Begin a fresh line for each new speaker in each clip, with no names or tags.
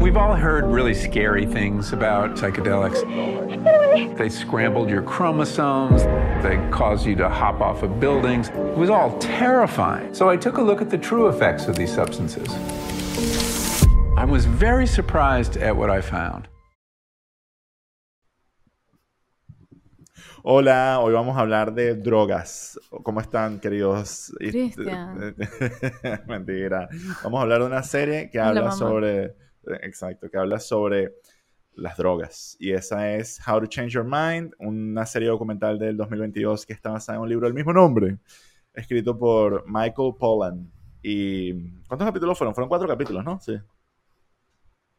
We've all heard really scary things about psychedelics. They scrambled your chromosomes, they caused you to hop off of buildings. It was all terrifying. So I took a look at the true effects of these substances. I was very surprised at what I found.
Hola, hoy vamos a hablar de drogas. ¿Cómo están, queridos?
Cristian.
Mentira. Vamos a hablar de una serie que habla sobre. Exacto, que habla sobre las drogas. Y esa es How to Change Your Mind, una serie documental del 2022 que está basada en un libro del mismo nombre, escrito por Michael Pollan. ¿Y cuántos capítulos fueron? Fueron cuatro capítulos, ¿no? Sí.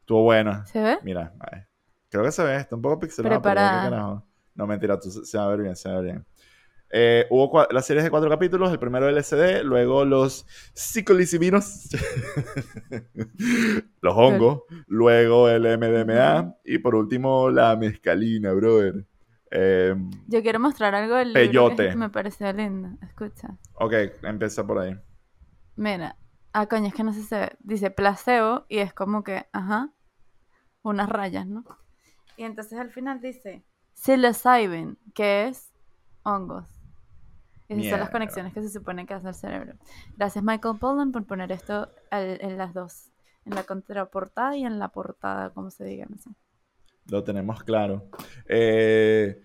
Estuvo buena.
¿Se ve?
Mira, creo que se ve, está un poco pixelado. pero
Preparada.
carajo. No, mentira, tú- se va a ver bien, se va a ver bien. Eh, hubo la serie de cuatro capítulos, el primero LSD, luego los psicolicibinos, los hongos, luego el MDMA y por último la mezcalina, brother. Eh,
Yo quiero mostrar algo del libro
Peyote.
que me pareció lindo. Escucha.
ok, empieza por ahí.
Mira. Ah, coño, es que no sé si se ve. Dice placebo y es como que, ajá, unas rayas, ¿no? Y entonces al final dice psilocybin, que es hongos. Esas son las conexiones que se supone que hace el cerebro. Gracias Michael Pollan por poner esto al- en las dos. En la contraportada y en la portada, como se diga, no sé.
Lo tenemos claro. Eh,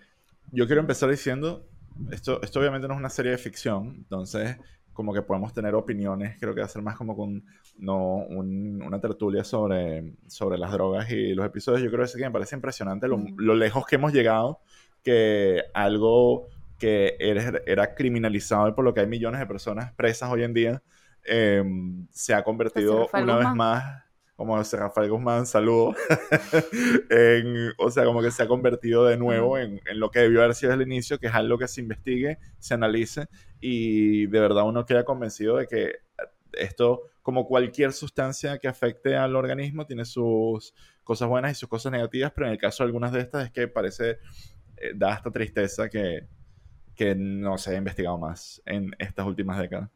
yo quiero empezar diciendo, esto, esto obviamente no es una serie de ficción, entonces como que podemos tener opiniones, creo que va a ser más como con no, un- una tertulia sobre, sobre las drogas y los episodios. Yo creo que, que me parece impresionante lo, lo lejos que hemos llegado, que algo que era, era criminalizado y por lo que hay millones de personas presas hoy en día, eh, se ha convertido
Rafael
una vez
Guzmán.
más, como ese Rafael Guzmán, saludo, en- o sea, como que se ha convertido de nuevo en, en lo que debió haber sido desde el inicio, que es algo que se investigue, se analice y de verdad uno queda convencido de que esto, como cualquier sustancia que afecte al organismo, tiene sus cosas buenas y sus cosas negativas, pero en el caso de algunas de estas es que parece, eh, da hasta tristeza que, que no se haya investigado más en estas últimas décadas.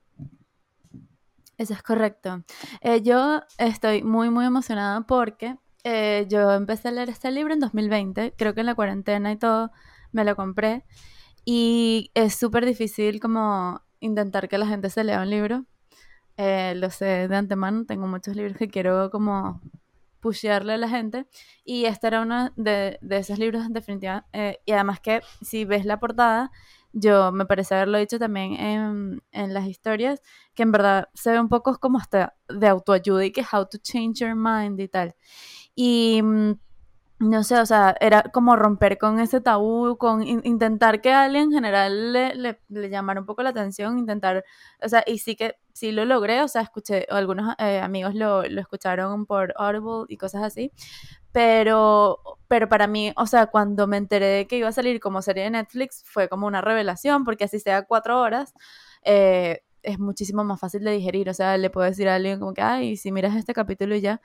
Eso es correcto. Eh, yo estoy muy, muy emocionada porque eh, yo empecé a leer este libro en 2020, creo que en la cuarentena y todo, me lo compré y es súper difícil como intentar que la gente se lea un libro. Eh, lo sé de antemano, tengo muchos libros que quiero como pushearle a la gente y este era uno de, de esos libros en definitiva eh, y además que si ves la portada yo me parece haberlo dicho también en, en las historias que en verdad se ve un poco como hasta de autoayuda y que how to change your mind y tal. Y mm, no sé, o sea, era como romper con ese tabú, con in- intentar que a alguien en general le, le, le llamara un poco la atención, intentar, o sea, y sí que sí lo logré, o sea, escuché, algunos eh, amigos lo, lo escucharon por Audible y cosas así, pero, pero para mí, o sea, cuando me enteré de que iba a salir como serie de Netflix, fue como una revelación, porque así sea cuatro horas, eh, es muchísimo más fácil de digerir, o sea, le puedo decir a alguien como que, ay, si miras este capítulo y ya,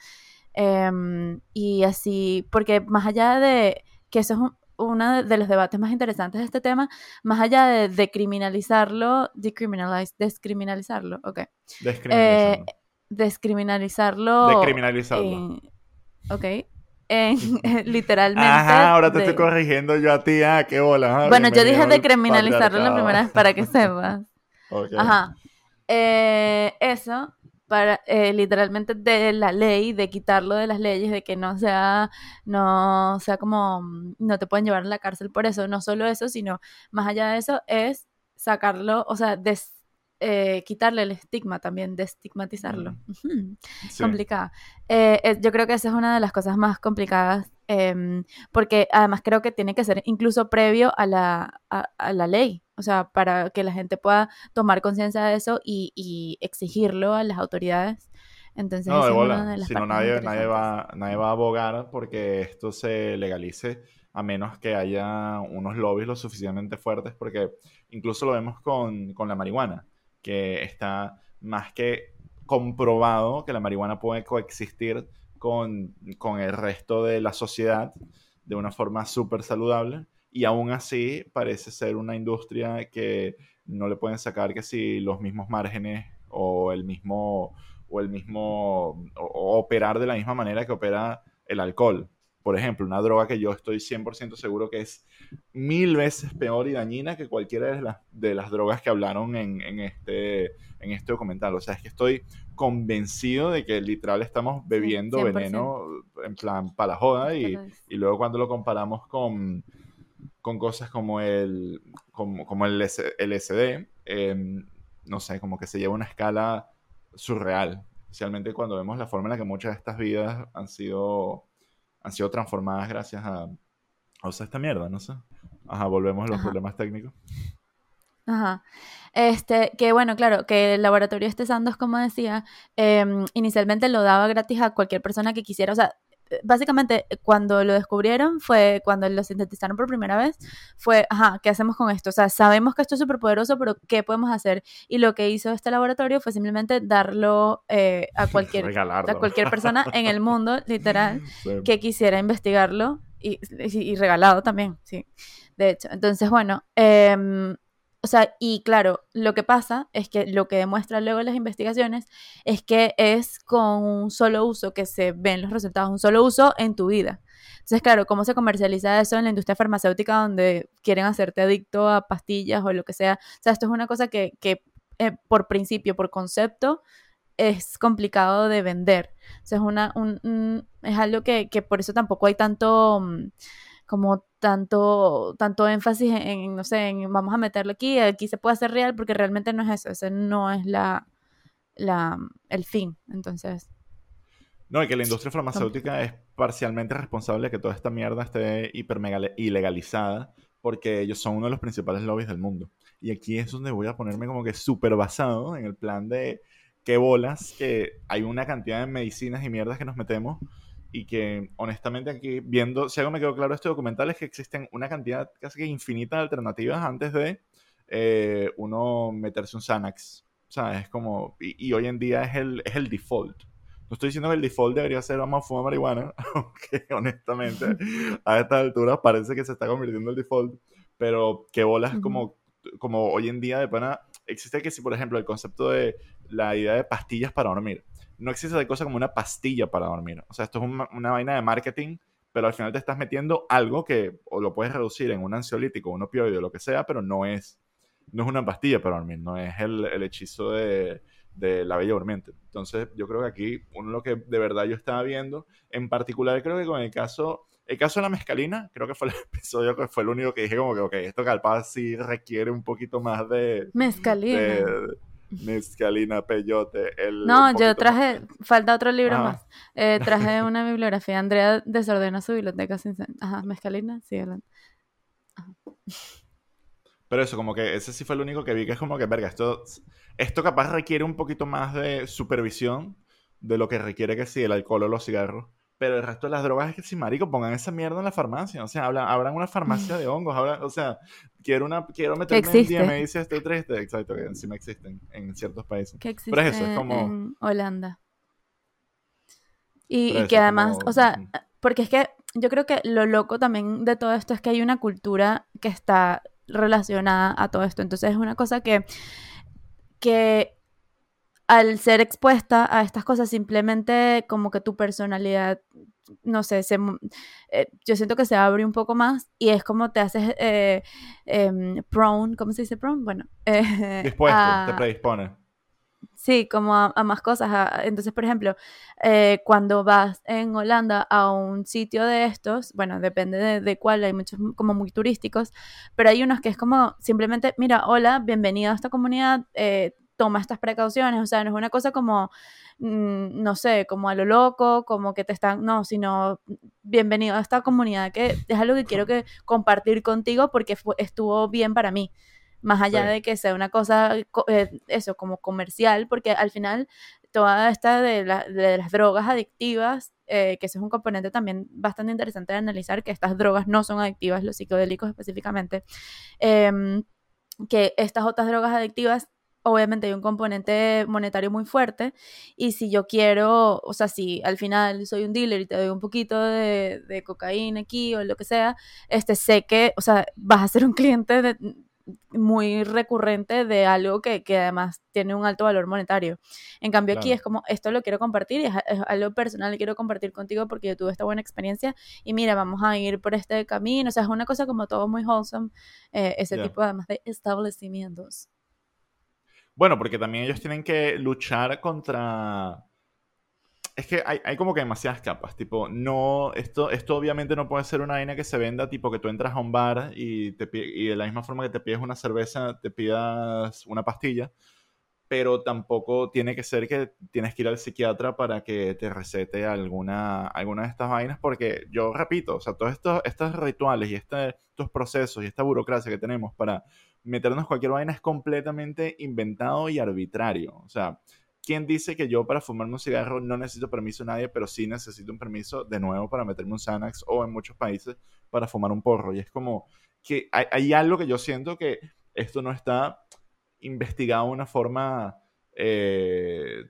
Em, y así, porque más allá de que eso es un- uno de los debates más interesantes de este tema, más allá de, de criminalizarlo, decriminalize, descriminalizarlo, ok,
Descriminalizarlo.
descriminalizarlo,
Decriminalizarlo.
en- ok, en, literalmente.
Ajá, ahora te
de-
estoy corrigiendo yo a ti. Ah, qué bola. ah,
Bueno, yo dije
bienvenido al
decriminalizarlo la primera vez para que sepas. Ajá. Eh, eso, para eh, literalmente de la ley, de quitarlo de las leyes, de que no sea, no sea como, mm, no te pueden llevar a la cárcel por eso. No solo eso, sino más allá de eso, es sacarlo, o sea, des- eh, quitarle el estigma también, destigmatizarlo.
Sí.
complicada. Eh, eh, yo creo que esa es una de las cosas más complicadas, em, porque además creo que tiene que ser incluso previo a la, a, a la ley, o sea, para que la gente pueda tomar conciencia de eso y, y exigirlo a las autoridades. Entonces,
No, de
es una
bola.
de las
Si no, nadie, nadie, va, nadie va a abogar porque esto se legalice a menos que haya unos lobbies lo suficientemente fuertes, porque incluso lo vemos con, con la marihuana, que está más que comprobado que la marihuana puede coexistir con, con el resto de la sociedad de una forma súper saludable. Y aún así parece ser una industria que no le pueden sacar que si los mismos márgenes o el mismo o el mismo o operar de la misma manera que opera el alcohol por ejemplo, una droga que yo estoy 100% seguro que es mil veces peor y dañina que cualquiera de las, de las drogas que hablaron en, este, en este documental. O sea, es que estoy convencido de que literal estamos bebiendo veneno en plan para la joda y, y, luego cuando lo comparamos con, con cosas como el, como, como el LSD, em, no sé, como que se lleva una escala surreal, especialmente cuando vemos la forma en la que muchas de estas vidas han sido han sido transformadas gracias a, o sea, esta mierda, no sé. Ajá, volvemos a los problemas técnicos.
Ajá. Este, que bueno, claro, que el laboratorio este Sandos, como decía, em, inicialmente lo daba gratis a cualquier persona que quisiera, o sea, básicamente cuando lo descubrieron fue cuando lo sintetizaron por primera vez fue, ajá, ¿qué hacemos con esto? O sea, sabemos que esto es súper poderoso, pero ¿qué podemos hacer? Y lo que hizo este laboratorio fue simplemente darlo eh, a, cualquier, a cualquier persona en el mundo, literal, que quisiera investigarlo y, y, regalado también, sí, de hecho. Entonces, bueno, eh, o sea, y claro, lo que pasa es que lo que demuestra luego las investigaciones es que es con un solo uso que se ven los resultados, un solo uso en tu vida. Entonces, claro, ¿cómo se comercializa eso en la industria farmacéutica donde quieren hacerte adicto a pastillas o lo que sea? O sea, esto es una cosa que, que eh, por principio, por concepto, es complicado de vender. O sea, es, una, un, es algo que, que, por eso tampoco hay tanto... Mm, como tanto, tanto énfasis en, no sé, en vamos a meterlo aquí, aquí se puede hacer real, porque realmente no es eso, ese no es la, la, el fin, entonces...
No, y que la industria farmacéutica es parcialmente responsable de que toda esta mierda esté hiper ilegalizada, porque ellos son uno de los principales lobbies del mundo. Y aquí es donde voy a ponerme como que súper basado en el plan de qué bolas, que hay una cantidad de medicinas y mierdas que nos metemos y que honestamente aquí viendo, si algo me quedó claro de este documental es que existen una cantidad casi que infinita de alternativas antes de eh, uno meterse un Xanax. O sea, es como, y, hoy en día es el, es el default. No estoy diciendo que el default debería ser vamos a fumar marihuana, aunque honestamente a esta altura parece que se está convirtiendo en el default, pero qué bolas como, como hoy en día de pana, existe que si por ejemplo el concepto de la idea de pastillas para dormir, no existe de cosa como una pastilla para dormir. O sea, esto es una, vaina de marketing, pero al final te estás metiendo algo que o lo puedes reducir en un ansiolítico, un opioide o lo que sea, pero no es, no es una pastilla para dormir, no es el, hechizo de, la bella durmiente. Entonces, yo creo que aquí, uno lo que de verdad yo estaba viendo, en particular creo que con el caso, el caso de la mezcalina, creo que fue el episodio que fue el único que dije como que, ok, esto calpaz sí requiere un poquito más de...
Mezcalina.
Mezcalina, Peyote. El,
no, yo traje, falta otro libro más. Eh, traje una bibliografía. Andrea desordena su biblioteca sin. Ajá, Mezcalina, sí,
Pero eso, como que ese sí fue el único que vi que es como que, verga, esto, esto capaz requiere un poquito más de supervisión de lo que requiere que sí el alcohol o los cigarros. Pero el resto de las drogas es que si marico pongan esa mierda en la farmacia. O sea, hablan, abran una farmacia de hongos. o sea, quiero una quiero meterme
existe.
en dice estoy triste. Exacto, que encima existen en ciertos países.
Que Pero es eso, es como. En Holanda. Y, que además, o sea, porque es que yo creo que lo loco también de todo esto es que hay una cultura que está relacionada a todo esto. Entonces es una cosa que, que al ser expuesta a estas cosas, simplemente como que tu personalidad, no sé, se, eh, yo siento que se abre un poco más y es como te haces eh, em, prone, ¿cómo se dice prone? Bueno.
Eh, Dispuesto, te predispone.
Sí, como a, más cosas. entonces, por ejemplo, eh, cuando vas en Holanda a un sitio de estos, bueno, depende de, de, cuál, hay muchos como muy turísticos, pero hay unos que es como simplemente, mira, hola, bienvenido a esta comunidad, eh, toma estas precauciones, o sea, no es una cosa como, mm, no sé, como a lo loco, como que te están, no, sino bienvenido a esta comunidad que es algo que quiero que compartir contigo porque estuvo bien para mí, más allá de que sea una cosa, eh, eso, como comercial, porque al final toda esta de, las drogas adictivas, eh, que ese es un componente también bastante interesante de analizar, que estas drogas no son adictivas, los psicodélicos específicamente, em, que estas otras drogas adictivas obviamente hay un componente monetario muy fuerte y si yo quiero, o sea, si al final soy un dealer y te doy un poquito de, de cocaína aquí o lo que sea, este, sé que, o sea, vas a ser un cliente de, muy recurrente de algo que, que, además tiene un alto valor monetario. En cambio aquí es como, esto lo quiero compartir y es, algo personal que quiero compartir contigo porque yo tuve esta buena experiencia y mira, vamos a ir por este camino. O sea, es una cosa como todo muy wholesome, eh, ese tipo además de establecimientos.
Bueno, porque también ellos tienen que luchar contra es que hay, como que demasiadas capas. Tipo, no, esto, esto obviamente no puede ser una vaina que se venda, tipo que tú entras a un bar y, te, y de la misma forma que te pides una cerveza, te pidas una pastilla. Pero tampoco tiene que ser que tienes que ir al psiquiatra para que te recete alguna, alguna de estas vainas, porque yo repito, o sea, todos estos, estos rituales y este, estos procesos y esta burocracia que tenemos para meternos cualquier vaina es completamente inventado y arbitrario. O sea, ¿quién dice que yo para fumarme un cigarro no necesito permiso de nadie, pero sí necesito un permiso de nuevo para meterme un Xanax o en muchos países para fumar un porro? Y es como que hay, algo que yo siento que esto no está investigado de una forma eh,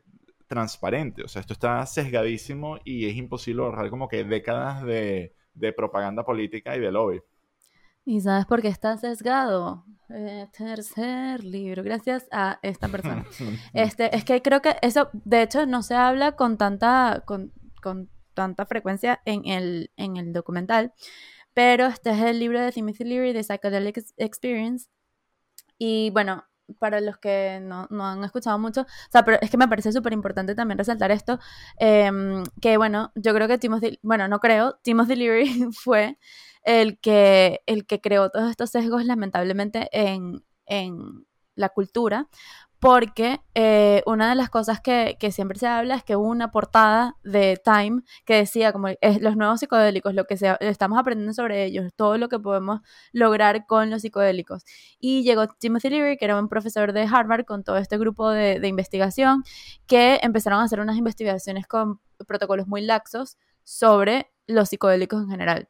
transparente. O sea, esto está sesgadísimo y es imposible ahorrar como que décadas de, de propaganda política y de lobby.
¿Y sabes por qué está sesgado? Eh, tercer libro, gracias a esta persona. Este, es que creo que eso, de hecho, no se habla con tanta, con, con tanta frecuencia en el, en el documental, pero este es el libro de Timothy Leary de Psychedelic Experience. Y bueno, para los que no, no, han escuchado mucho, o sea, pero es que me parece súper importante también resaltar esto, eh, que bueno, yo creo que Timothy, bueno, no creo, Timothy Leary fue el que, el que creó todos estos sesgos lamentablemente en, en la cultura, porque eh, una de las cosas que, que, siempre se habla es que hubo una portada de Time que decía como es, los nuevos psicodélicos, lo que estamos aprendiendo sobre ellos, todo lo que podemos lograr con los psicodélicos. Y llegó Timothy Leary, que era un profesor de Harvard, con todo este grupo de investigación, que empezaron a hacer unas investigaciones con protocolos muy laxos sobre los psicodélicos en general.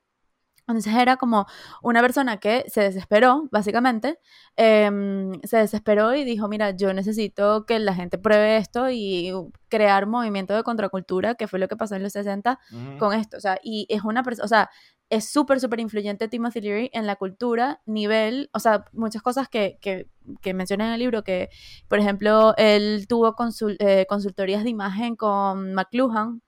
Entonces era como una persona que se desesperó, básicamente, em, se desesperó y dijo, mira, yo necesito que la gente pruebe esto y crear movimiento de contracultura, que fue lo que pasó en los 60 con esto. O sea, y es una persona, o sea, es súper, súper influyente Timothy Leary en la cultura, nivel, o sea, muchas cosas que, que, que menciona en el libro, que, por ejemplo, él tuvo eh, consultorías de imagen con McLuhan,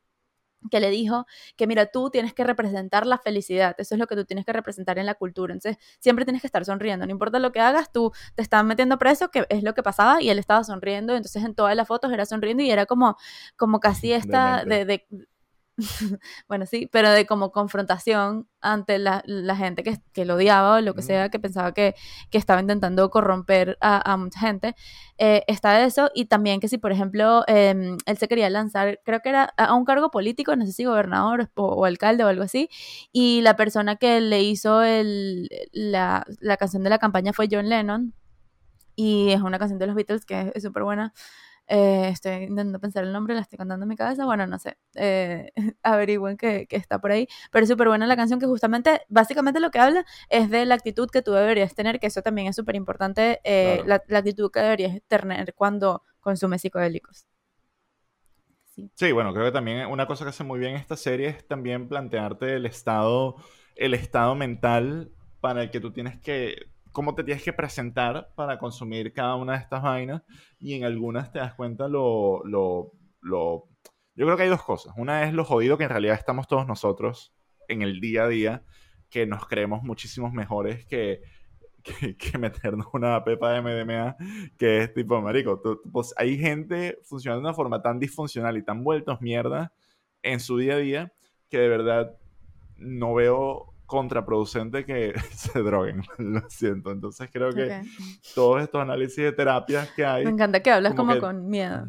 que le dijo que mira, tú tienes que representar la felicidad, eso es lo que tú tienes que representar en la cultura, entonces siempre tienes que estar sonriendo, no importa lo que hagas, tú te están metiendo preso, que es lo que pasaba, y él estaba sonriendo, entonces en todas las fotos era sonriendo y era como, como casi esta de, bueno, sí, pero de como confrontación ante la, gente que, que, lo odiaba o lo que sea, que pensaba que, que estaba intentando corromper a, mucha gente. Eh, está eso, y también que si, por ejemplo, em, él se quería lanzar, creo que era a un cargo político, no sé si gobernador o, alcalde o algo así, y la persona que le hizo el, la, la canción de la campaña fue John Lennon, y es una canción de los Beatles que es súper buena. Eh, estoy intentando pensar el nombre, la estoy contando en mi cabeza. Bueno, no sé. Eh, averigüen que, está por ahí. Pero es súper buena la canción que justamente, básicamente lo que habla es de la actitud que tú deberías tener, que eso también es súper importante, eh, la, actitud que deberías tener cuando consumes psicodélicos.
Sí. sí, bueno, creo que también una cosa que hace muy bien esta serie es también plantearte el estado, el estado mental para el que tú tienes que cómo te tienes que presentar para consumir cada una de estas vainas y en algunas te das cuenta lo, lo, lo... Yo creo que hay dos cosas. Una es lo jodido que en realidad estamos todos nosotros en el día a día, que nos creemos muchísimos mejores que, que, meternos una pepa de MDMA, que es tipo, marico, pues hay gente funcionando de una forma tan disfuncional y tan vueltos mierda en su día a día que de verdad no veo contraproducente que se droguen, lo siento. Entonces creo que todos estos análisis de terapias que hay...
Me encanta que hablas como, con miedo.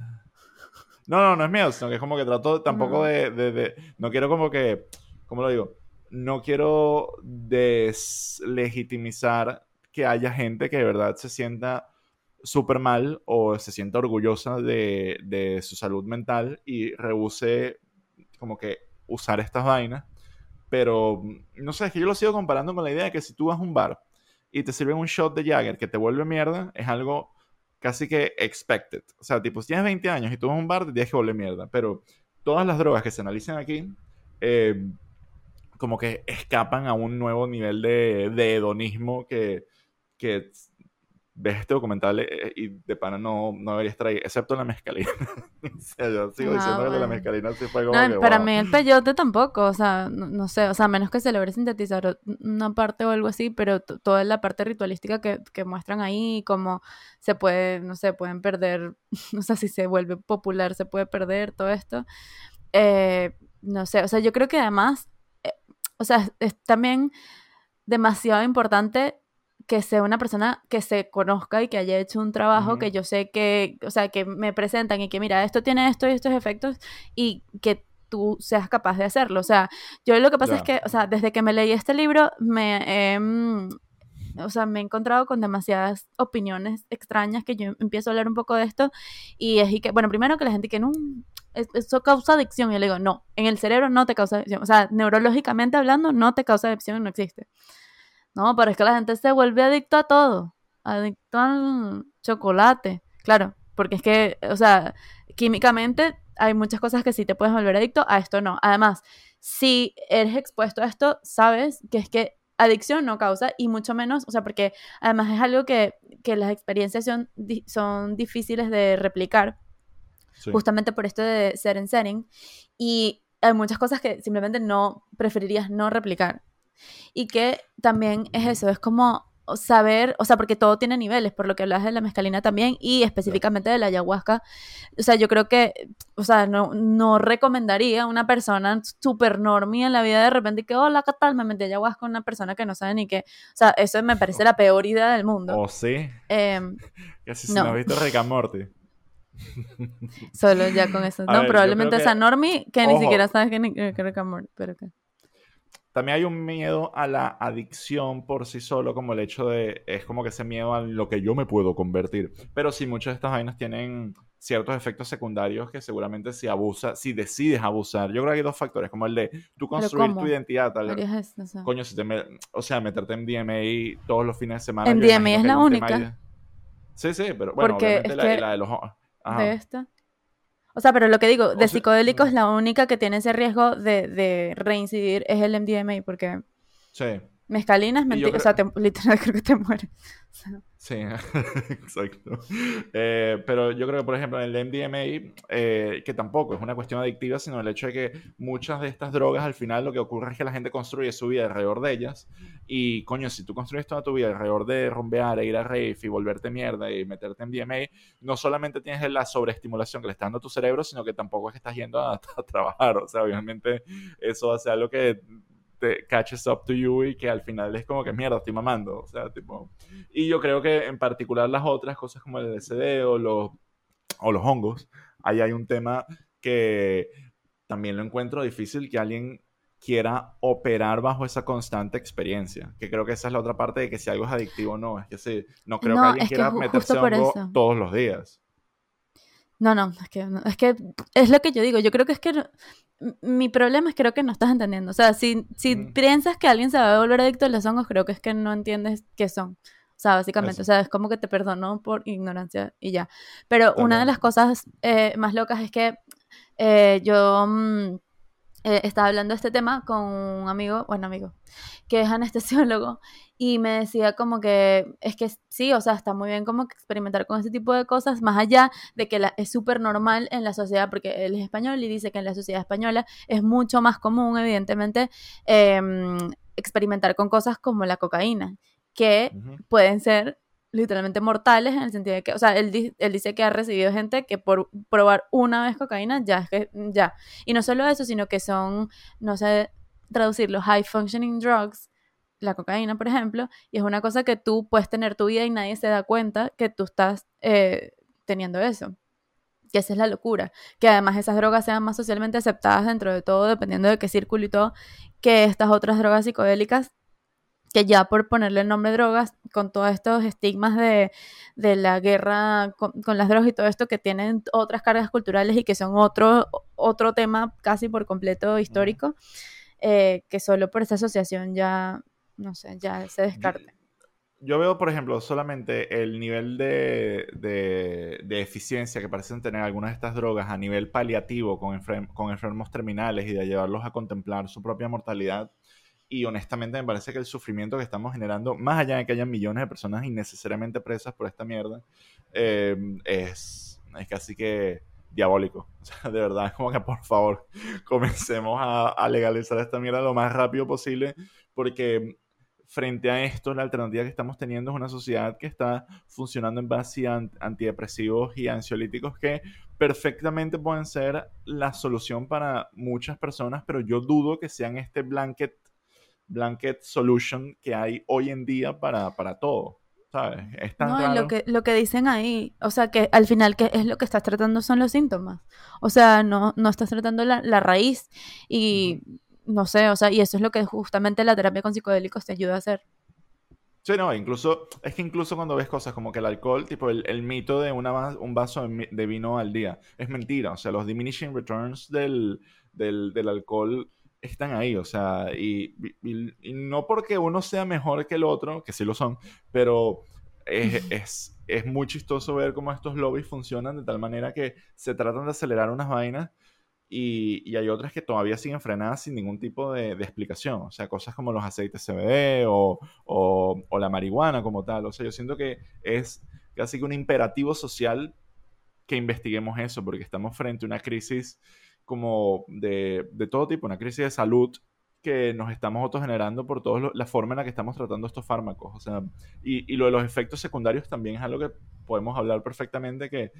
No, no, no es miedo, sino que es como que trato tampoco De, de, No quiero como que... ¿Cómo lo digo? No quiero deslegitimizar que haya gente que de verdad se sienta súper mal o se sienta orgullosa de, de su salud mental y rehúse como que usar estas vainas pero, no sé, es que yo lo sigo comparando con la idea de que si tú vas a un bar y te sirven un shot de Jagger que te vuelve mierda, es algo casi que expected. O sea, tipo, si tienes 20 años y tú vas a un bar, te tienes que volver mierda. Pero todas las drogas que se analizan aquí, eh, como que escapan a un nuevo nivel de, de hedonismo que, que ves este documental eh, y de pana no, no debería estar ahí, excepto la mezcalina. o sea, yo sigo
Ah,
diciendo que la
bueno.
mezcalina sí fue como
No,
que,
para
wow.
mí el peyote tampoco, o sea, no, no sé, o sea, menos que se logre sintetizar o- una parte o algo así, pero toda la parte ritualística que, que muestran ahí, como se puede, no sé, pueden perder, no sé si se vuelve popular, se puede perder todo esto. Eh, no sé, o sea, yo creo que además, eh, o sea, es también demasiado importante que sea una persona que se conozca y que haya hecho un trabajo
Ujú.
que yo sé que, o sea, que me presentan y que mira, esto tiene esto y estos efectos y que tú seas capaz de hacerlo. O sea, yo lo que pasa es
Ya.
que, o sea, desde que me leí este libro, me he, mm, o sea, me he encontrado con demasiadas opiniones extrañas que yo empiezo a hablar un poco de esto y es y que, bueno, primero que la gente que no, es- eso causa adicción. Y yo le digo, no, en el cerebro no te causa adicción. O sea, neurológicamente hablando, no te causa adicción, no existe. No, pero es que la gente se vuelve adicto a todo. Adicto al chocolate. Claro, porque es que, o sea, químicamente hay muchas cosas que sí te puedes volver adicto, a esto no. Además, si eres expuesto a esto, sabes que es que adicción no causa y mucho menos, o sea, porque además es algo que, que las experiencias son, son difíciles de replicar
Sí.
justamente por esto de ser en setting. Y hay muchas cosas que simplemente no preferirías no replicar. Y que también es eso, es como saber, o sea, porque todo tiene niveles, por lo que hablas de la mezcalina también y específicamente de la ayahuasca. O sea, yo creo que, o sea, no, no recomendaría a una persona super normie en la vida de repente que, hola, ¿qué tal? Me metí ayahuasca con una persona que no sabe ni qué. O sea, eso me parece la peor idea del mundo.
O sí,
Em,
que si
No.
has visto Morty.
solo ya con eso.
A
No,
ver,
probablemente
que-
esa normie que ni siquiera sabes que ni que Rick and Morty, pero que...
También hay un miedo a la adicción por sí solo, como el hecho de, es como que ese miedo a lo que yo me puedo convertir. Pero sí, muchas de estas vainas tienen ciertos efectos secundarios que seguramente si abusas, si decides abusar, yo creo que hay dos factores, como el de tú construir tu identidad, tal,
eso, o sea.
coño, si te me- o sea, meterte en DMA todos los fines de semana.
MDMA
imagino
es la única.
de- Sí, sí, pero bueno,
Porque
obviamente
es
la,
que
la de los... Ajá.
de esta. O sea, pero lo que digo, de
O sea,
psicodélicos,
mm.
la única que tiene ese riesgo de, de reincidir es el MDMA, porque
Sí,
mescalina es mentira,
creo-
o sea, te- literal creo que te mueres. O sea,
sí, exacto. Eh, pero yo creo que, por ejemplo, en el MDMA, eh, que tampoco es una cuestión adictiva, sino el hecho de que muchas de estas drogas, al final, lo que ocurre es que la gente construye su vida alrededor de ellas. Y, coño, si tú construyes toda tu vida alrededor de rumbear, e ir a rave y volverte mierda y meterte en MDMA, no solamente tienes la sobreestimulación que le está dando a tu cerebro, sino que tampoco es que estás yendo a, a trabajar. O sea, obviamente, eso hace algo que te catches up to you y que al final es como que mierda, estoy mamando. O sea, tipo. Y yo creo que en particular las otras cosas como el LSD o los, o los hongos, ahí hay un tema que también lo encuentro difícil que alguien quiera operar bajo esa constante experiencia. Que creo que esa es la otra parte de que si algo es adictivo o no. Es que sí, no creo
No,
que alguien quiera meterse hongo
eso.
todos los días.
No, no, es que, no, es que es lo que yo digo. Yo creo que es que no- mi problema es creo que no estás entendiendo. O sea, si, si
Mm.
piensas que alguien se va a volver adicto a los hongos, creo que es que no entiendes qué son. O sea, básicamente,
Eso.
o sea, es como que te perdono por ignorancia y ya. Pero una de las cosas eh, más locas es que eh, yo mm, eh, estaba hablando de este tema con un amigo, bueno, amigo, que es anestesiólogo, y me decía como que es que sí, o sea, está muy bien como que experimentar con ese tipo de cosas, más allá de que la- es súper normal en la sociedad, porque él es español y dice que en la sociedad española es mucho más común, evidentemente, em, experimentar con cosas como la cocaína, que pueden ser literalmente mortales en el sentido de que, o sea, él, él dice que ha recibido gente que por probar una vez cocaína ya es que ya. Y no solo eso, sino que son, no sé traducirlo, high functioning drugs, la cocaína, por ejemplo, y es una cosa que tú puedes tener tu vida y nadie se da cuenta que tú estás eh, teniendo eso. Que esa es la locura. Que además esas drogas sean más socialmente aceptadas dentro de todo, dependiendo de qué círculo y todo, que estas otras drogas psicodélicas que ya por ponerle el nombre drogas, con todos estos estigmas de, de la guerra con, con las drogas y todo esto que tienen otras cargas culturales y que son otro, otro tema casi por completo histórico, eh, que solo por esa asociación ya, no sé, ya se descarta.
yo veo, por ejemplo, solamente el nivel de, de, eficiencia que parecen tener algunas de estas drogas a nivel paliativo con, con enfermos terminales y de llevarlos a contemplar su propia mortalidad. Y honestamente me parece que el sufrimiento que estamos generando, más allá de que haya millones de personas innecesariamente presas por esta mierda, eh, es, es casi que diabólico. O sea, de verdad, es como que por favor comencemos a, a legalizar esta mierda lo más rápido posible, porque frente a esto, la alternativa que estamos teniendo es una sociedad que está funcionando en base a antidepresivos y ansiolíticos que perfectamente pueden ser la solución para muchas personas, pero yo dudo que sean este blanket, blanket solution que hay hoy en día para, para todo. ¿Sabes? Es tan
no, Lo que, lo que dicen ahí, o sea, que al final que es lo que estás tratando son los síntomas. O sea, no, no estás tratando la, la raíz. Y no sé, o sea, y eso es lo que justamente la terapia con psicodélicos te ayuda a hacer.
Sí, no, incluso, es que incluso cuando ves cosas como que el alcohol, tipo el, mito de una, un vaso de vino al día, es mentira, o sea, los diminishing returns del, del, alcohol están ahí, o sea, y, no porque uno sea mejor que el otro, que sí lo son, pero es, es, es muy chistoso ver cómo estos lobbies funcionan de tal manera que se tratan de acelerar unas vainas y, hay otras que todavía siguen frenadas sin ningún tipo de, explicación. O sea, cosas como los aceites CBD o, o, la marihuana como tal. O sea, yo siento que es casi que un imperativo social que investiguemos eso, porque estamos frente a una crisis como de, de todo tipo, una crisis de salud que nos estamos autogenerando por toda la forma en la que estamos tratando estos fármacos. O sea, y, y, lo de los efectos secundarios también es algo que podemos hablar perfectamente, que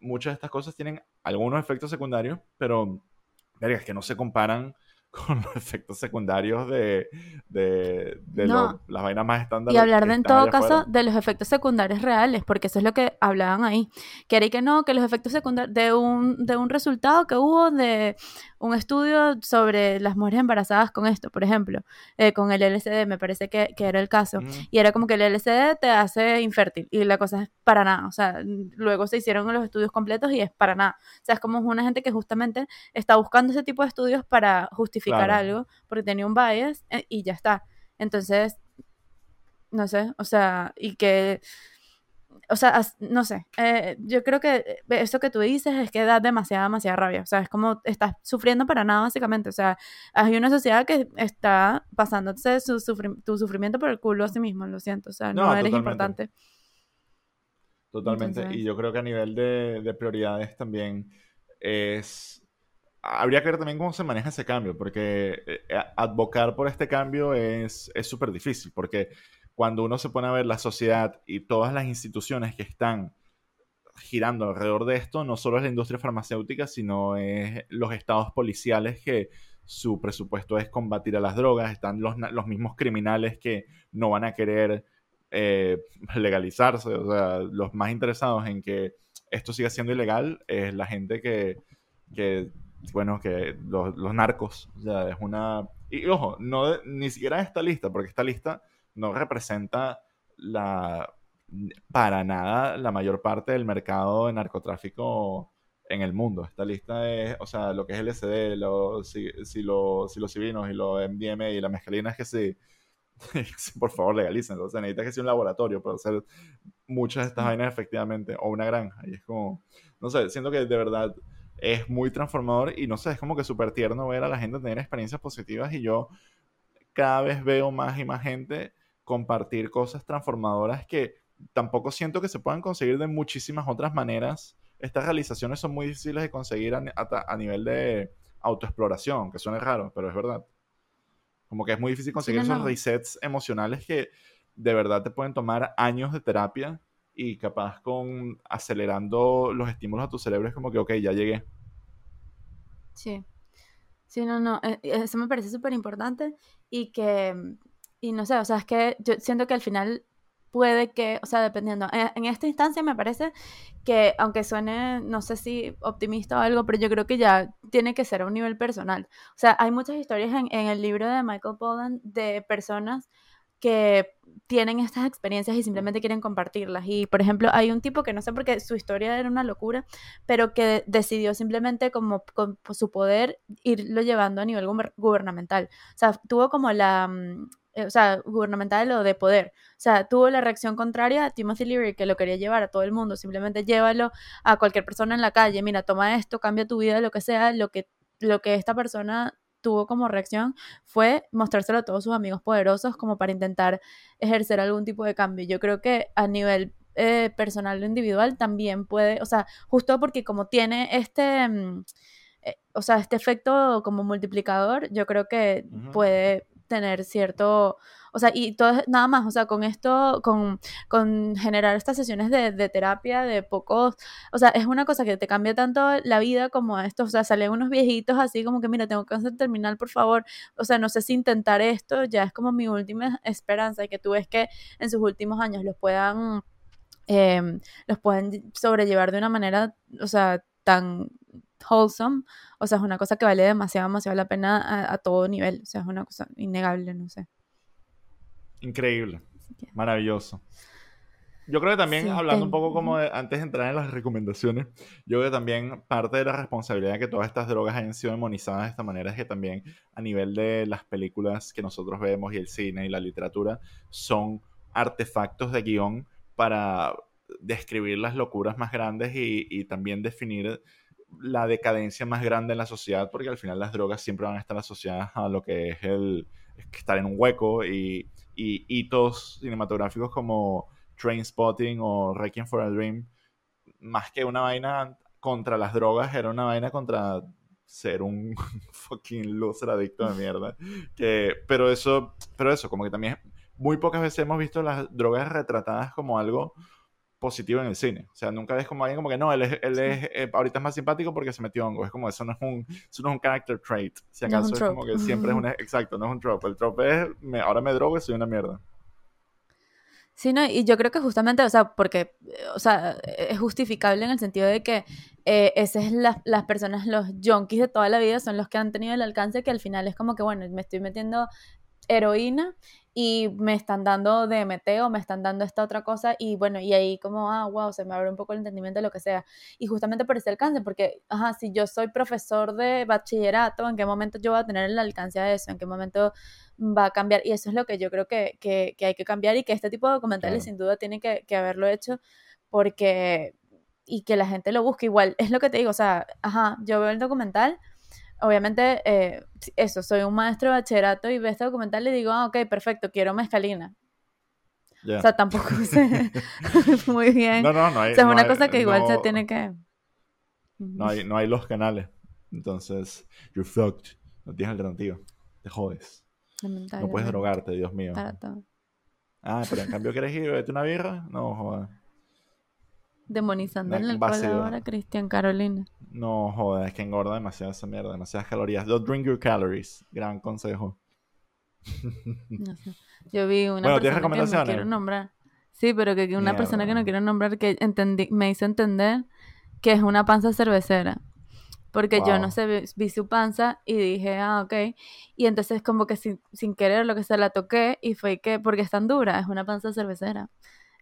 muchas de estas cosas tienen algunos efectos secundarios, pero es que no se comparan con los efectos secundarios de, de, las vainas más estándar.
Y hablar de, en todo caso de los efectos secundarios reales, porque eso es lo que hablaban ahí. Que era que no, que los efectos secundarios de un, de un resultado que hubo de un estudio sobre las mujeres embarazadas con esto, por ejemplo, eh, con el LSD, me parece que, era el caso. Y era como que el LSD te hace infértil y la cosa es para nada. O sea, luego se hicieron los estudios completos y es para nada. O sea, es como una gente que justamente está buscando ese tipo de estudios para justificar algo porque tenía un bias eh, y ya está. Entonces, no sé, o sea, y que o sea, no sé, eh, yo creo que eh, eso que tú dices es que da demasiada, demasiada rabia, o sea, es como estás sufriendo para nada básicamente, o sea, hay una sociedad que está pasándose su tu sufrimiento por el culo a sí mismo, lo siento, o sea, no, eres importante.
Totalmente, y yo creo que a nivel de, de prioridades también es habría que ver también cómo se maneja ese cambio, porque eh, advocar por este cambio es súper difícil, porque cuando uno se pone a ver la sociedad y todas las instituciones que están girando alrededor de esto, no solo es la industria farmacéutica, sino es los estados policiales que su presupuesto es combatir a las drogas, están los, los mismos criminales que no van a querer eh, legalizarse, o sea, los más interesados en que esto siga siendo ilegal es la gente que, que bueno, que los, narcos, o sea, es una... Y ojo, no, ni siquiera esta lista, porque esta lista no representa la, para nada la mayor parte del mercado de narcotráfico en el mundo. Esta lista es, o sea, lo que es el SD, los, si, si, los civinos y los MDMA y la mescalina es que sí, por favor legalícenlo. O sea, necesita que sea un laboratorio para hacer muchas de estas vainas efectivamente, o una granja. Y es como, no sé, siento que de verdad es muy transformador y no sé, es como que súper tierno ver a la gente tener experiencias positivas y yo cada vez veo más y más gente compartir cosas transformadoras que tampoco siento que se puedan conseguir de muchísimas otras maneras. Estas realizaciones son muy difíciles de conseguir a, nivel de autoexploración, que suene raro, pero es verdad. Como que es muy difícil conseguir esos resets emocionales que de verdad te pueden tomar años de terapia y capaz con acelerando los estímulos a tu cerebro es como que, ok, ya llegué.
Sí. Sí, no, no, eh, eso me parece súper importante y que y no sé, o sea, es que yo siento que al final puede que, o sea, dependiendo, eh, en, esta instancia me parece que, aunque suene, no sé si optimista o algo, pero yo creo que ya tiene que ser a un nivel personal. O sea, hay muchas historias en, en el libro de Michael Pollan de personas que tienen estas experiencias y simplemente quieren compartirlas. Y, por ejemplo, hay un tipo que no sé por qué su historia era una locura, pero que decidió simplemente como con su poder irlo llevando a nivel gubernamental. O sea, tuvo como la, mm, eh, o sea, gubernamental o de poder. O sea, tuvo la reacción contraria a Timothy Leary, que lo quería llevar a todo el mundo, simplemente llévalo a cualquier persona en la calle, mira, toma esto, cambia tu vida, lo que sea, lo que, lo que esta persona tuvo como reacción fue mostrárselo a todos sus amigos poderosos como para intentar ejercer algún tipo de cambio. Yo creo que a nivel eh, personal o individual también puede, o sea, justo porque como tiene este, mm, eh, o sea, este efecto como multiplicador, yo creo que puede tener cierto, o sea, y todo, nada más, o sea, con esto, con, con generar estas sesiones de, de, terapia de pocos, o sea, es una cosa que te cambia tanto la vida como esto, o sea, salen unos viejitos así como que, mira, tengo cáncer terminal, por favor, o sea, no sé si intentar esto, ya es como mi última esperanza y que tú ves que en sus últimos años los puedan, eh, los pueden sobrellevar de una manera, o sea, tan wholesome, o sea, es una cosa que vale demasiado, demasiado la pena a, todo nivel, o sea, es una cosa innegable, no sé.
Increíble, maravilloso. Yo creo que también, hablando un poco como de, antes de entrar en las recomendaciones, yo creo que también parte de la responsabilidad de que todas estas drogas hayan sido demonizadas de esta manera es que también a nivel de las películas que nosotros vemos y el cine y la literatura son artefactos de guion para describir las locuras más grandes y, y también definir la decadencia más grande en la sociedad, porque al final las drogas siempre van a estar asociadas a lo que es el estar en un hueco y, y hitos cinematográficos como Train Spotting o Requiem for a Dream, más que una vaina contra las drogas, era una vaina contra ser un fucking loser adicto de mierda. Que, pero eso, pero eso, como que también muy pocas veces hemos visto las drogas retratadas como algo positivo en el cine. O sea, nunca ves como alguien como que no, él es, él es eh, ahorita es más simpático porque se metió hongo. Es como eso no es un, eso no es un character trait. Si acaso es, como que siempre es un, exacto, no es un trope. El trope es, me, ahora me drogo y soy una mierda.
Sí, no, y yo creo que justamente, o sea, porque, o sea, es justificable en el sentido de que eh, esas es las personas, los junkies de toda la vida son los que han tenido el alcance que al final es como que, bueno, me estoy metiendo heroína y me están dando DMT o me están dando esta otra cosa y bueno, y ahí como, ah, wow, se me abre un poco el entendimiento de lo que sea. Y justamente por ese alcance, porque, ajá, si yo soy profesor de bachillerato, ¿en qué momento yo voy a tener el alcance a eso? ¿En qué momento va a cambiar? Y eso es lo que yo creo que, que, que hay que cambiar y que este tipo de documentales sin duda tiene que, que haberlo hecho porque, y que la gente lo busque igual. Es lo que te digo, o sea, ajá, yo veo el documental obviamente, eh, eso, soy un maestro de bachillerato y veo este documental y digo, ah, ok, perfecto, quiero mezcalina. O sea, tampoco sé muy bien. No, no, no hay. O sea, es una cosa que igual se tiene que.
No hay, no hay los canales. Entonces, you're fucked. No tienes alternativa. Te jodes. No puedes drogarte, Dios mío. Ah, pero en cambio quieres ir beberte una birra. No, joder.
Demonizando en el ahora Cristian Carolina.
No, joder, es que engorda demasiado esa mierda, demasiadas calorías. Don't drink your calories. Gran consejo.
No sé. Yo vi una persona que no quiero nombrar. Sí, pero que, una persona que no quiero nombrar que entendí, me hizo entender que es una panza cervecera. Porque yo no sé, vi, su panza y dije, ah, ok. Y entonces como que sin, sin querer lo que se la toqué y fue que, porque es tan dura, es una panza cervecera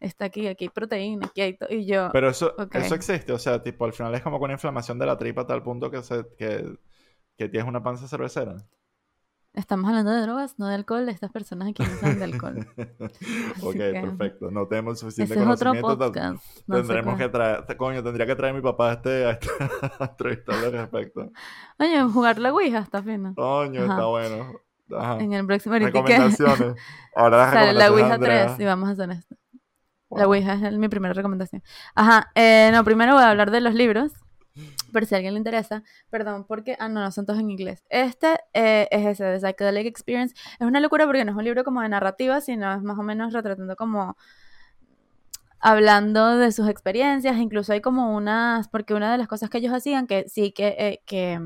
está aquí, aquí hay proteína, aquí hay todo. Y yo.
Pero eso, eso existe, o sea, tipo, al final es como con inflamación de la tripa a tal punto que, se, que, que tienes una panza cervecera.
Estamos hablando de drogas, no de alcohol. Estas personas aquí no saben de alcohol.
ok, perfecto. No tenemos suficiente Ese conocimiento. Es otro podcast. Tendremos que traer, coño, tendría que traer a mi papá a este, a este entrevistarle al respecto.
Oye, jugar la Ouija está fino.
Coño, está bueno.
Ajá. En el próximo
Recomendaciones. Ahora las
Sale la Ouija 3 y vamos a hacer esto. La Ouija es mi primera recomendación. Ajá, eh, no, primero voy a hablar de los libros, por si a alguien le interesa. Perdón, porque, ah, no, no, son todos en inglés. Este eh, es ese, The Psychedelic Experience. Es una locura porque no es un libro como de narrativa, sino es más o menos retratando como hablando de sus experiencias, incluso hay como unas, porque una de las cosas que ellos hacían, que sí que, eh, que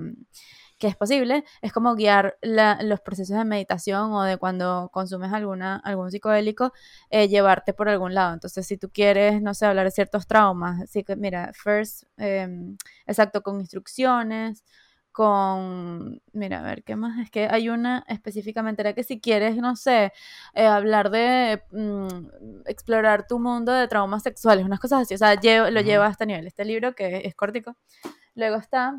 que es posible, es como guiar los procesos de meditación o de cuando consumes alguna, algún psicodélico, eh, llevarte por algún lado. Entonces, si tú quieres, no sé, hablar de ciertos traumas, así que mira, first, em, exacto, con instrucciones, con, mira, a ver, ¿qué más? Es que hay una específicamente, era que si quieres, no sé, eh, hablar de mm, explorar tu mundo de traumas sexuales, unas cosas así, o sea, lo lleva a este nivel, este libro que es cortico. Luego está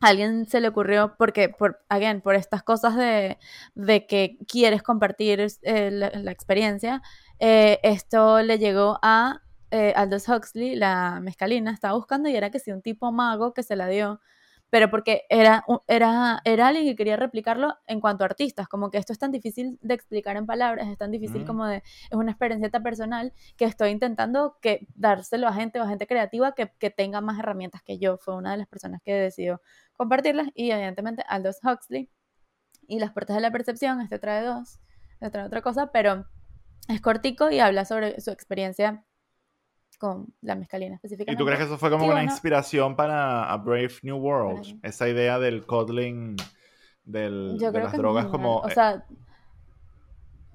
alguien se le ocurrió, porque, por, again, por estas cosas de, de que quieres compartir eh, la, experiencia, eh, esto le llegó a eh, Aldous Huxley, la mezcalina, estaba buscando y era que si un tipo mago que se la dio pero porque era, era, era alguien que quería replicarlo en cuanto a artistas, como que esto es tan difícil de explicar en palabras, es tan difícil mm. como de, es una experiencia tan personal que estoy intentando que dárselo a gente o a gente creativa que, que tenga más herramientas que yo, fue una de las personas que decidió compartirlas y evidentemente Aldous Huxley y Las Puertas de la Percepción, este trae dos, este trae otra cosa, pero es cortico y habla sobre su experiencia con la mezcalina específicamente.
¿Y tú crees que eso fue como una inspiración para A Brave New World? Esa idea del coddling, del, de las drogas como...
O sea,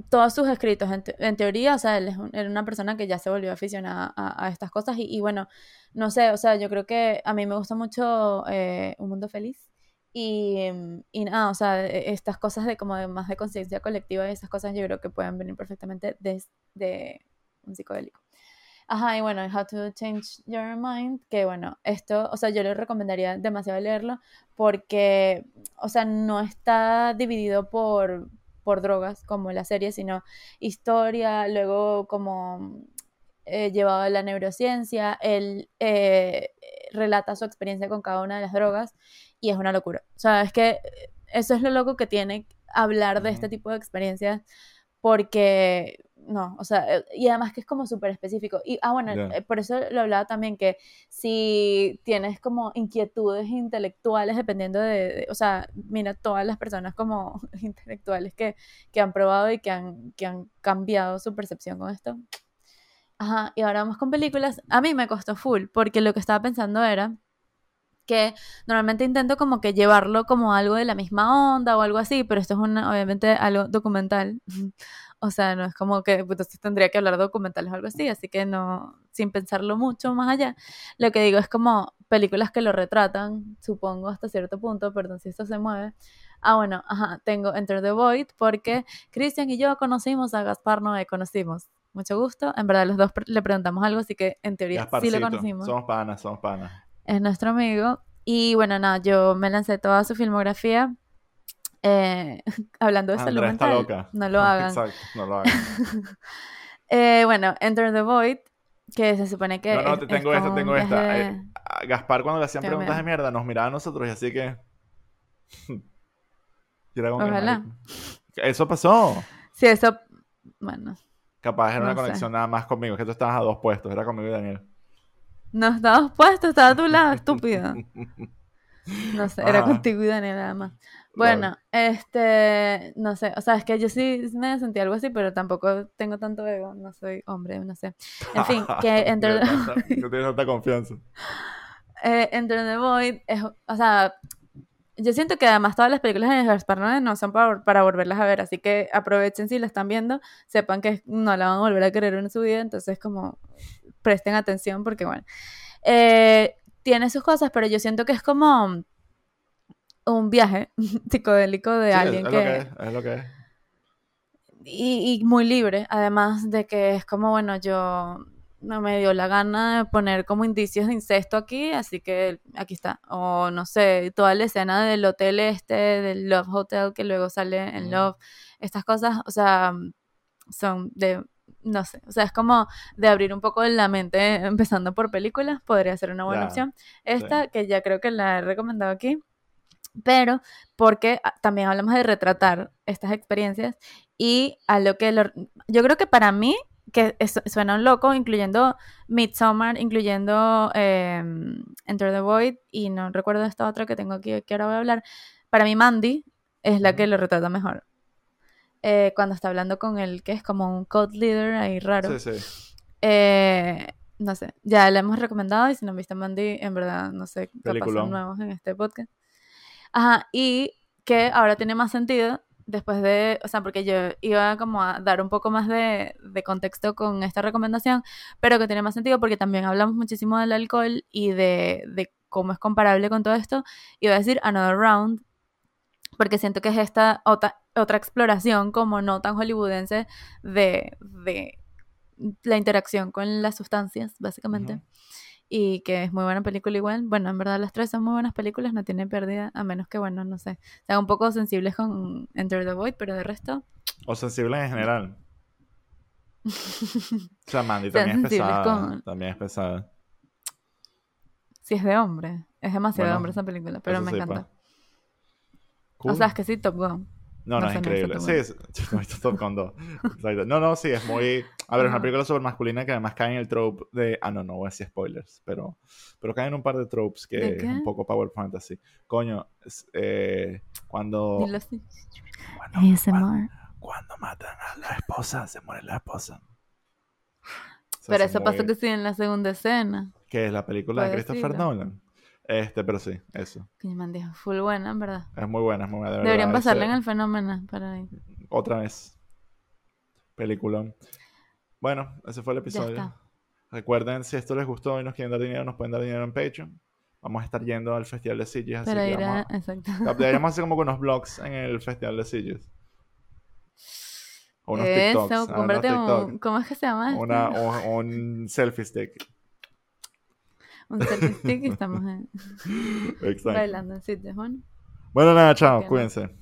todos sus escritos, en, teoría, o sea, él era una persona que ya se volvió aficionada a, estas cosas y, bueno, no sé, o sea, yo creo que a mí me gusta mucho eh, Un Mundo Feliz y, y, nada, o sea, e, estas cosas de como de más de conciencia colectiva y esas cosas yo creo que pueden venir perfectamente desde de un psicodélico. Ajá, y bueno, How to Change Your Mind, que bueno, esto, o sea, yo le recomendaría demasiado leerlo porque, o sea, no está dividido por, por drogas como la serie, sino historia, luego como eh, llevado a la neurociencia, él eh, relata su experiencia con cada una de las drogas y es una locura. O sea, es que eso es lo loco que tiene hablar de este tipo de experiencias porque no, o sea, eh, y además que es como súper específico. Y, ah, bueno, eh, por eso lo hablaba también, que si tienes como inquietudes intelectuales, dependiendo de, o sea, mira, todas las personas como intelectuales que, que han probado y que han, que han cambiado su percepción con esto. Ajá, y ahora vamos con películas. A mí me costó full, porque lo que estaba pensando era que normalmente intento como que llevarlo como algo de la misma onda o algo así, pero esto es una, obviamente algo documental. O sea, no es como que pues, entonces tendría que hablar documentales o algo así, así que no, sin pensarlo mucho más allá. Lo que digo es como películas que lo retratan, supongo, hasta cierto punto, perdón si esto se mueve. Ah, bueno, ajá, tengo Enter the Void porque Cristian y yo conocimos a Gaspar Noé, conocimos. Mucho gusto. En verdad, los dos le preguntamos algo, así que en teoría sí lo conocimos.
Somos panas, somos panas.
Es nuestro amigo. Y bueno, nada, yo me lancé toda su filmografía eh, hablando de salud mental, no lo hagan.
Exacto, no lo hagan.
eh, bueno, Enter the Void, que se supone que.
No, no, te tengo esta, tengo esta. Eh, Gaspar, cuando le hacían preguntas de mierda, nos miraba a nosotros y así que.
Ojalá.
Eso pasó.
Sí, eso. Bueno.
Capaz era una conexión nada más conmigo, que tú estabas a dos puestos, era conmigo y Daniel.
No estabas puesto, estaba a tu lado, estúpida. No sé, era contigo y Daniel nada más. Bueno, este, no sé, o sea, es que yo sí me sentí algo así, pero tampoco tengo tanto ego, no soy hombre, no sé. En fin, que entre...
no tienes tanta confianza.
Eh, Enter the Void es, o sea, yo siento que además todas las películas de Gaspar no son para, para, volverlas a ver, así que aprovechen si la están viendo, sepan que no la van a volver a querer en su vida, entonces como presten atención porque bueno, eh, tiene sus cosas, pero yo siento que es como un viaje psicodélico de alguien
es,
que...
Lo que es, es lo que es.
Y, y, muy libre, además de que es como, bueno, yo no me dio la gana de poner como indicios de incesto aquí, así que aquí está. O no sé, toda la escena del hotel este, del Love Hotel, que luego sale en Love, estas cosas, o sea, son de, no sé, o sea, es como de abrir un poco la mente, empezando por películas, podría ser una buena opción. Esta, que ya creo que la he recomendado aquí, pero porque ah, también hablamos de retratar estas experiencias y a lo que yo creo que para mí que suena un loco, incluyendo Midsommar, incluyendo em, Enter the Void y no recuerdo esta otra que tengo aquí que ahora voy a hablar. Para mí Mandy es la que lo retrata mejor. Eh, cuando está hablando con él, que es como un code leader ahí raro.
Sí, sí.
Eh, no sé, ya la hemos recomendado y si no han visto Mandy, en verdad, no sé, qué son nuevos en este podcast. Ajá, y que ahora tiene más sentido después de, o sea, porque yo iba como a dar un poco más de, contexto con esta recomendación, pero que tiene más sentido porque también hablamos muchísimo del alcohol y de, de cómo es comparable con todo esto. Iba a decir Another Round, porque siento que es esta otra, otra exploración como no tan hollywoodense de, de la interacción con las sustancias, básicamente. y que es muy buena película igual. Bueno, en verdad las tres son muy buenas películas, no tiene pérdida, a menos que, bueno, no sé, sean un poco sensibles con Enter the Void, pero de resto...
O sensibles en general. o sea, Mandy también es pesada.
con-
También es pesada.
Si es de hombre, es demasiado de hombre esa película, pero me
sí,
encanta.
pues.
O sea, es que sí, Top Gun.
No, no,
No
es increíble. Sí, es, Top Gun 2. Exacto. No, no, sí, es muy... A ver, es una película súper masculina que además cae en el trope de... Ah, no, no voy a decir spoilers, pero, pero caen en un par de tropes que
¿De
es un poco power fantasy. Coño, es, eh, cuando, cuando, cuando, matan a la esposa, se muere la esposa. O sea,
Pero
es
eso pasó
muy-
que sí en la segunda escena.
que es la película de Christopher
decirlo.
Nolan. Este, pero sí, eso.
Que me dijo, full buena, en verdad.
Es muy buena, es muy buena. de
Deberían
verdad,
pasarla
ese-
en el fenómeno para ahí.
Otra vez. Peliculón. Bueno, ese fue el
Ya
episodio.
está.
Recuerden, si esto les gustó y nos quieren dar dinero, nos pueden dar dinero en Patreon. Vamos a estar yendo al Festival de Sitges, así
Para
que
ir a...
vamos a-
Exacto.
Deberíamos hacer como unos vlogs en el Festival de Sitges. O unos
Eso,
TikToks. ah, unos
un... ¿Cómo es que se llama?
Una, o- un selfie stick.
Un selfie stick y estamos eh,
Exacto.
bailando en sitios, bueno.
Bueno, nada, chao. Cuídense.